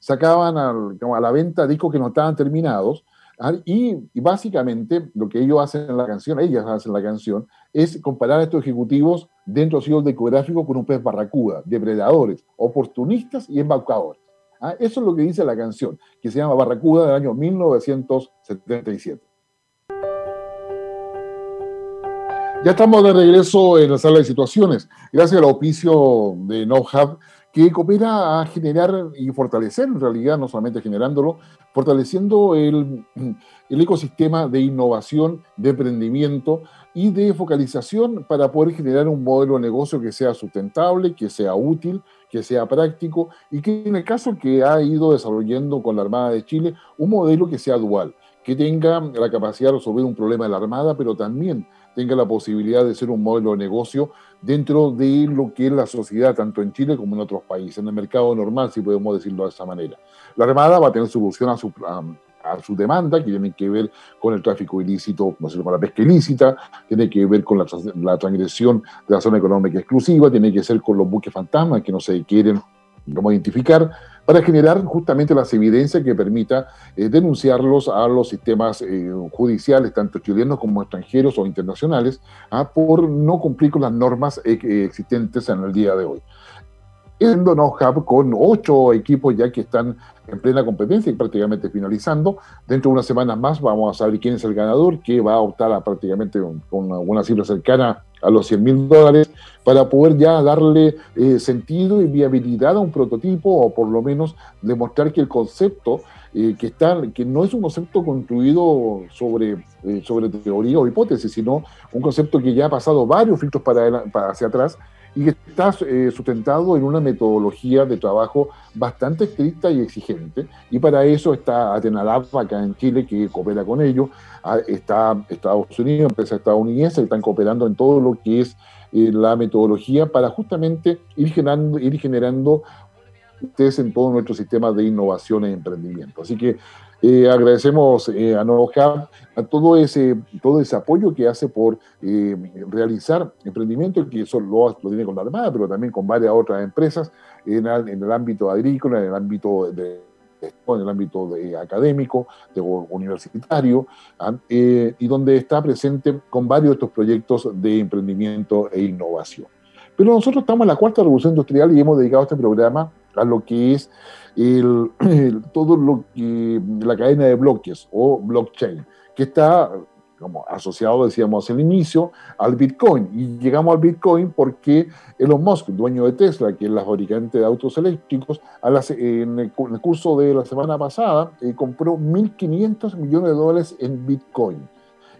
S1: sacaban a la venta discos que no estaban terminados, ¿ah? y, básicamente lo que ellos hacen en la canción, ellas hacen en la canción, es comparar a estos ejecutivos dentro del sello discográfico con un pez barracuda, depredadores, oportunistas y embaucadores. ¿ah? Eso es lo que dice la canción, que se llama Barracuda del año 1977. Ya estamos de regreso en la sala de situaciones, gracias al auspicio de NoHub, que coopera a generar y fortalecer, en realidad, no solamente generándolo, fortaleciendo el, el ecosistema de innovación, de emprendimiento y de focalización para poder generar un modelo de negocio que sea sustentable, que sea útil, que sea práctico y que en el caso que ha ido desarrollando con la Armada de Chile, un modelo que sea dual, que tenga la capacidad de resolver un problema de la Armada, pero también tenga la posibilidad de ser un modelo de negocio dentro de lo que es la sociedad, tanto en Chile como en otros países, en el mercado normal, si podemos decirlo de esa manera. La Armada va a tener solución a su, a, su demanda, que tiene que ver con el tráfico ilícito, no sé, con la pesca ilícita, tiene que ver con la, la transgresión de la zona económica exclusiva, tiene que ser con los buques fantasmas que no se quieren cómo identificar, para generar justamente las evidencias que permita eh, denunciarlos a los sistemas eh, judiciales, tanto chilenos como extranjeros o internacionales, ah, por no cumplir con las normas eh, existentes en el día de hoy. En Hub con ocho equipos ya que están en plena competencia y prácticamente finalizando. Dentro de unas semanas más vamos a saber quién es el ganador, que va a optar prácticamente con una cifra cercana a los 100 mil dólares para poder ya darle eh, sentido y viabilidad a un prototipo o por lo menos demostrar que el concepto eh, que, está, que no es un concepto construido sobre, eh, sobre teoría o hipótesis, sino un concepto que ya ha pasado varios filtros para, para hacia atrás y que está sustentado en una metodología de trabajo bastante estricta y exigente. Y para eso está Atenalab acá en Chile, que coopera con ellos, ah, está Estados Unidos, empresas estadounidenses que están cooperando en todo lo que es eh, la metodología para justamente ir generando, ir generando ustedes en todo nuestro sistema de innovación e emprendimiento. Así que eh, agradecemos eh, a NoHub a todo ese, todo ese apoyo que hace por realizar emprendimiento, que eso lo, tiene con la Armada, pero también con varias otras empresas en el ámbito agrícola, en el ámbito de en el ámbito académico, de, universitario, eh, y donde está presente con varios de estos proyectos de emprendimiento e innovación. Pero nosotros estamos en la cuarta revolución industrial y hemos dedicado este programa a lo que es el, todo lo que la cadena de bloques o blockchain, que está como asociado, decíamos al inicio, al Bitcoin. Y llegamos al Bitcoin porque Elon Musk, dueño de Tesla, que es la fabricante de autos eléctricos, en, el, curso de la semana pasada eh, compró 1.500 millones de dólares en Bitcoin.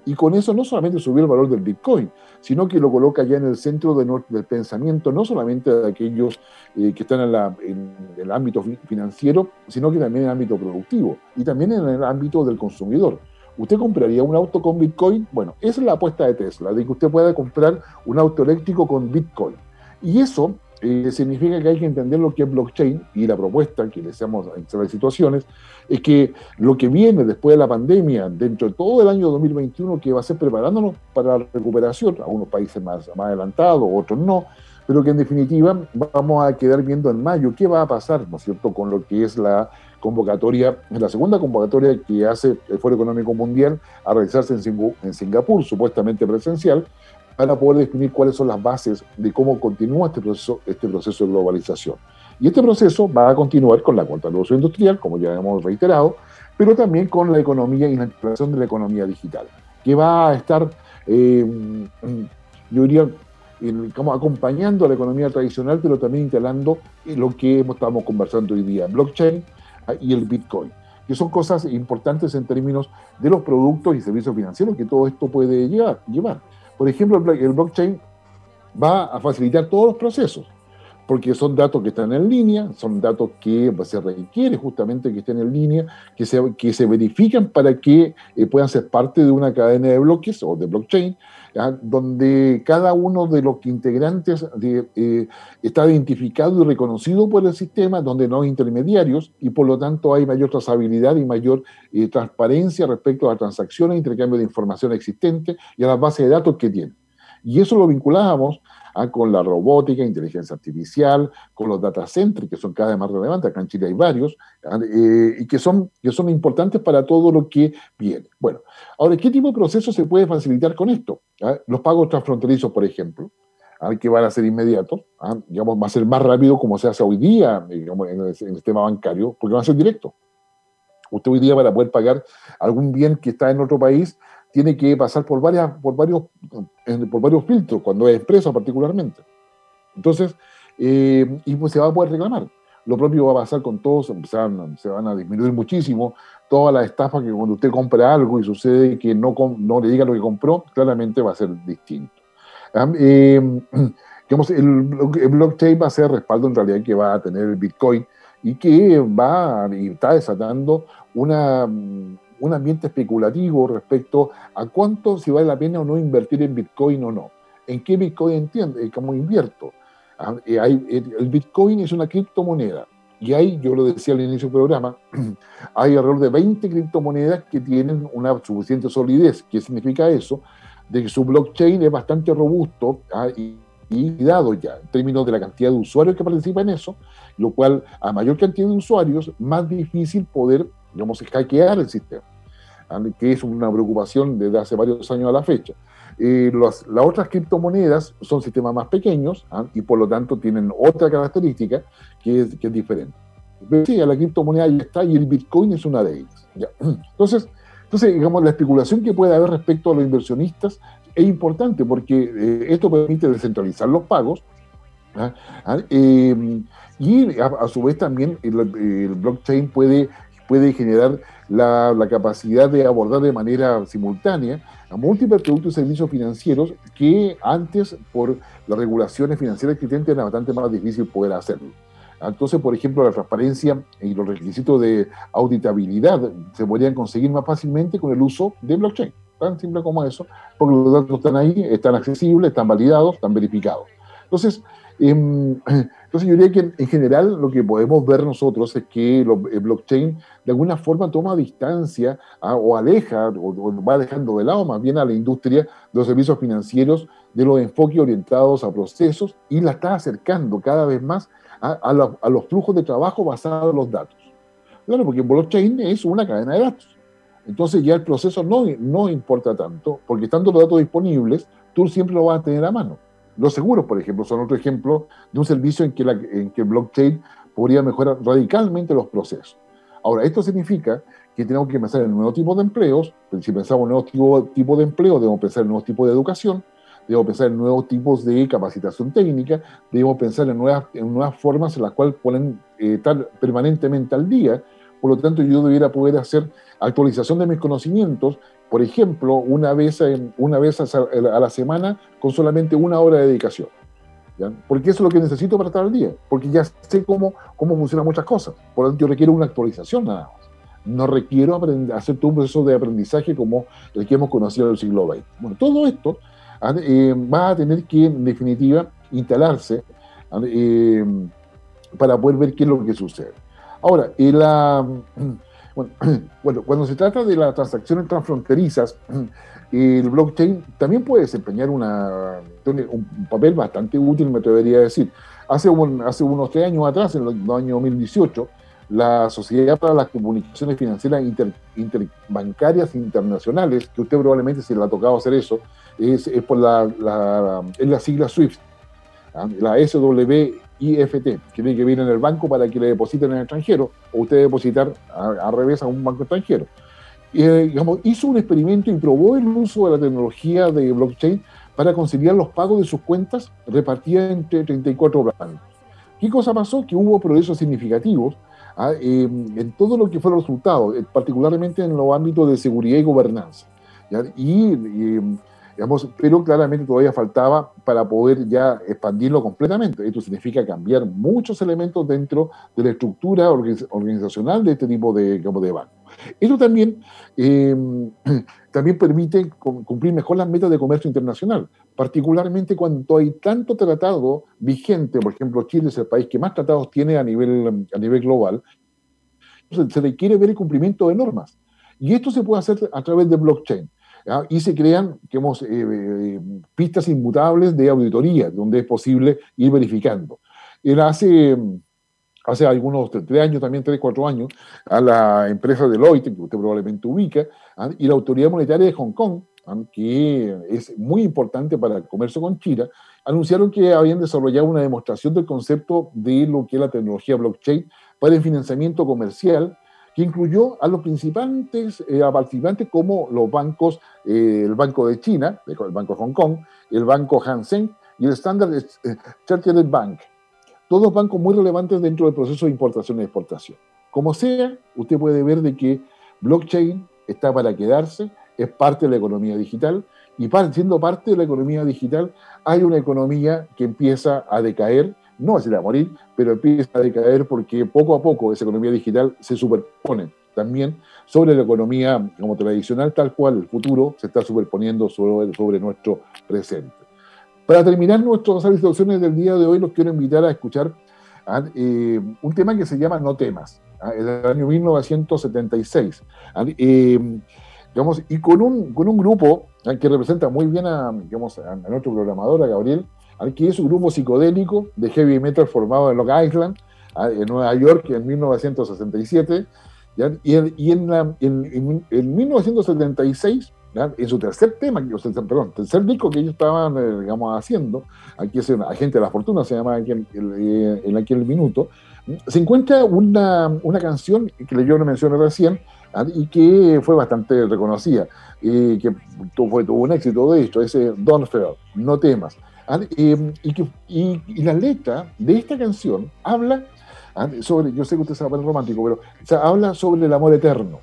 S1: Y con eso no solamente subió el valor del Bitcoin, sino que lo coloca ya en el centro de, del pensamiento, no solamente de aquellos eh, que están en, en el ámbito financiero, sino que también en el ámbito productivo y también en el ámbito del consumidor ¿Usted compraría un auto con Bitcoin? Bueno, esa es la apuesta de Tesla, de que usted pueda comprar un auto eléctrico con Bitcoin. Y eso eh, significa que hay que entender lo que es blockchain y la propuesta que le hacemos en las situaciones es que lo que viene después de la pandemia, dentro de todo el año 2021, que va a ser preparándonos para la recuperación, algunos países más, adelantados, otros no, pero que en definitiva vamos a quedar viendo en mayo qué va a pasar, ¿no es cierto?, con lo que es la convocatoria, la segunda convocatoria que hace el Foro Económico Mundial a realizarse en Singapur, supuestamente presencial, para poder definir cuáles son las bases de cómo continúa este proceso, este proceso de globalización. Y este proceso va a continuar con la cuarta revolución industrial, como ya hemos reiterado, pero también con la economía y la integración de la economía digital, que va a estar, eh, yo diría, como acompañando a la economía tradicional, pero también instalando lo que estamos conversando hoy día, blockchain ah, y el Bitcoin, que son cosas importantes en términos de los productos y servicios financieros que todo esto puede llevar. Por ejemplo, el blockchain va a facilitar todos los procesos, porque son datos que están en línea, son datos que se requiere justamente que estén en línea, que se, que se verifican para que eh, puedan ser parte de una cadena de bloques o de blockchain, donde cada uno de los integrantes eh, está identificado y reconocido por el sistema, donde no hay intermediarios y por lo tanto hay mayor trazabilidad y mayor eh, transparencia respecto a las transacciones, intercambio de información existente y a las bases de datos que tiene. Y eso lo vinculábamos ¿ah? con la robótica, inteligencia artificial, con los data centers, que son cada vez más relevantes, acá en Chile hay varios, ¿ah? eh, y que son, que son importantes para todo lo que viene. Bueno, ahora, ¿qué tipo de proceso se puede facilitar con esto? ¿Ah? Los pagos transfronterizos, por ejemplo, que van a ser inmediatos, digamos, va a ser más rápido como se hace hoy día en, el, en sistema bancario, porque van a ser directos. Usted hoy día para poder pagar algún bien que está en otro país, tiene que pasar por, varias, por, varios, por varios filtros, cuando es empresa particularmente. Entonces, eh, y pues se va a poder reclamar. Lo propio va a pasar con todos, se van, se van a disminuir muchísimo todas las estafas que cuando usted compra algo y sucede que no, no le diga lo que compró, claramente va a ser distinto. Eh, el, blockchain va a ser respaldo en realidad que va a tener el Bitcoin y que va y está desatando una un ambiente especulativo respecto a cuánto si vale la pena o no invertir en Bitcoin o no. ¿En qué Bitcoin entiende? Eh, ¿Cómo invierto? Ah, eh, el Bitcoin es una criptomoneda. Y hay, yo lo decía al inicio del programa, hay alrededor de 20 criptomonedas que tienen una suficiente solidez. ¿Qué significa eso? De que su blockchain es bastante robusto ah, y dado ya en términos de la cantidad de usuarios que participan en eso, lo cual a mayor cantidad de usuarios, más difícil poder digamos, hackear el sistema, que es una preocupación desde hace varios años a la fecha. Eh, las otras criptomonedas son sistemas más pequeños ¿ah? y por lo tanto tienen otra característica que es, que es diferente. Pero sí, la criptomoneda ya está y el Bitcoin es una de ellas. Entonces, entonces, digamos, la especulación que puede haber respecto a los inversionistas es importante porque eh, esto permite descentralizar los pagos ¿ah? ¿Ah? Eh, y a, su vez también el blockchain puede puede generar la, capacidad de abordar de manera simultánea a múltiples productos y servicios financieros que antes, por las regulaciones financieras existentes, era bastante más difícil poder hacerlo. Entonces, por ejemplo, la transparencia y los requisitos de auditabilidad se podrían conseguir más fácilmente con el uso de blockchain. Tan simple como eso, porque los datos están ahí, están accesibles, están validados, están verificados. Entonces, entonces yo diría que en general lo que podemos ver nosotros es que el blockchain de alguna forma toma distancia ah, o aleja o, va dejando de lado más bien a la industria de los servicios financieros de los enfoques orientados a procesos y la está acercando cada vez más a, los flujos de trabajo basados en los datos. Claro, porque blockchain es una cadena de datos. Entonces ya el proceso no, no importa tanto, porque estando los datos disponibles, tú siempre lo vas a tener a mano. Los seguros, por ejemplo, son otro ejemplo de un servicio en que, en que el blockchain podría mejorar radicalmente los procesos. Ahora, esto significa que tenemos que pensar en nuevos tipos de empleos. Si pensamos en nuevos tipos de empleo, debemos pensar en nuevos tipos de educación, debemos pensar en nuevos tipos de capacitación técnica, debemos pensar en nuevas, en nuevas formas en las cuales pueden eh, estar permanentemente al día. Por lo tanto, yo debiera poder hacer actualización de mis conocimientos por ejemplo, una vez, una vez a la semana con solamente una hora de dedicación. Porque eso es lo que necesito para estar al día, porque ya sé cómo, cómo funcionan muchas cosas. Por lo tanto, yo requiero una actualización nada más. No requiero hacer todo un proceso de aprendizaje como el que hemos conocido en el siglo XX. Bueno, todo esto ¿ah? eh, va a tener que, en definitiva, instalarse ¿ah? eh, para poder ver qué es lo que sucede. Ahora, la, bueno, cuando se trata de las transacciones transfronterizas, el blockchain también puede desempeñar un papel bastante útil, me atrevería a decir. Hace, unos tres años atrás, en el año 2018, la Sociedad para las Comunicaciones Financieras Interbancarias Internacionales, que usted probablemente se le ha tocado hacer eso, es, por la, la, la sigla SWIFT, ¿ah? la SWIFT, que tiene que venir en el banco para que le depositen en el extranjero, o usted depositar al revés a un banco extranjero. Eh, digamos, hizo un experimento y probó el uso de la tecnología de blockchain para conciliar los pagos de sus cuentas repartidas entre 34 bancos. ¿Qué cosa pasó? Que hubo progresos significativos ¿ah? en todo lo que fue el resultado, eh, particularmente en los ámbitos de seguridad y gobernanza. Y, pero claramente todavía faltaba para poder ya expandirlo completamente. Esto significa cambiar muchos elementos dentro de la estructura organizacional de este tipo de, digamos, de banco. Esto también, em, también permite cumplir mejor las metas de comercio internacional, particularmente cuando hay tanto tratado vigente, por ejemplo, Chile es el país que más tratados tiene a nivel, a nivel global, se requiere ver el cumplimiento de normas. Y esto se puede hacer a través de blockchain. Y se crean digamos, eh, eh, pistas inmutables de auditoría, donde es posible ir verificando. Hace, hace algunos tres años, también tres, cuatro años, a la empresa Deloitte, que usted probablemente ubica, ¿ah? y la Autoridad Monetaria de Hong Kong, que es muy importante para el comercio con China, anunciaron que habían desarrollado una demostración del concepto de lo que es la tecnología blockchain para el financiamiento comercial, que incluyó a los principales eh, participantes como los bancos, eh, el Banco de China, el Banco de Hong Kong, el Banco Hansen y el Standard eh, Chartered Bank. Todos bancos muy relevantes dentro del proceso de importación y exportación. Como sea, usted puede ver de que blockchain está para quedarse, es parte de la economía digital y siendo parte de la economía digital hay una economía que empieza a decaer, no va a morir, pero empieza a decaer porque poco a poco esa economía digital se superpone también sobre la economía como tradicional, tal cual el futuro se está superponiendo sobre, sobre nuestro presente. Para terminar nuestras instrucciones del día de hoy, los quiero invitar a escuchar eh, un tema que se llama No temas, ¿ah? el año 1976 y con un, con un grupo que representa muy bien a, digamos, a, nuestro programador, a Gabriel, que es un grupo psicodélico de heavy metal formado en Long Island, en Nueva York, en 1967, y, en, y en, en, en, 1976, en su tercer tema, perdón, tercer disco que ellos estaban, eh, digamos, haciendo, aquí es Agente de la Fortuna, se llama en, en aquel minuto, se encuentra una, una canción que yo le mencioné recién, ¿ah? y que fue bastante reconocida, y que tuvo, tuvo un éxito de esto, ese Don't Fear, no temas. ¿Ah? y, que, y, la letra de esta canción habla ¿ah? sobre, yo sé que usted sabe el romántico, pero habla sobre el amor eterno,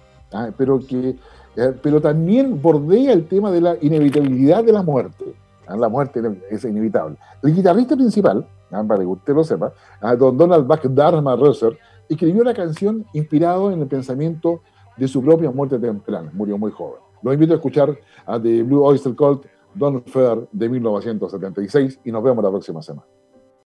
S1: pero que eh, pero también bordea el tema de la inevitabilidad de la muerte. La muerte es inevitable. El guitarrista principal, para que usted lo sepa, don Donald Buck Dharma Rosser, escribió la canción inspirado en el pensamiento de su propia muerte temprana. Murió muy joven. Los invito a escuchar a The Blue Oyster Cult, Don Fair de 1976 y nos vemos la próxima semana.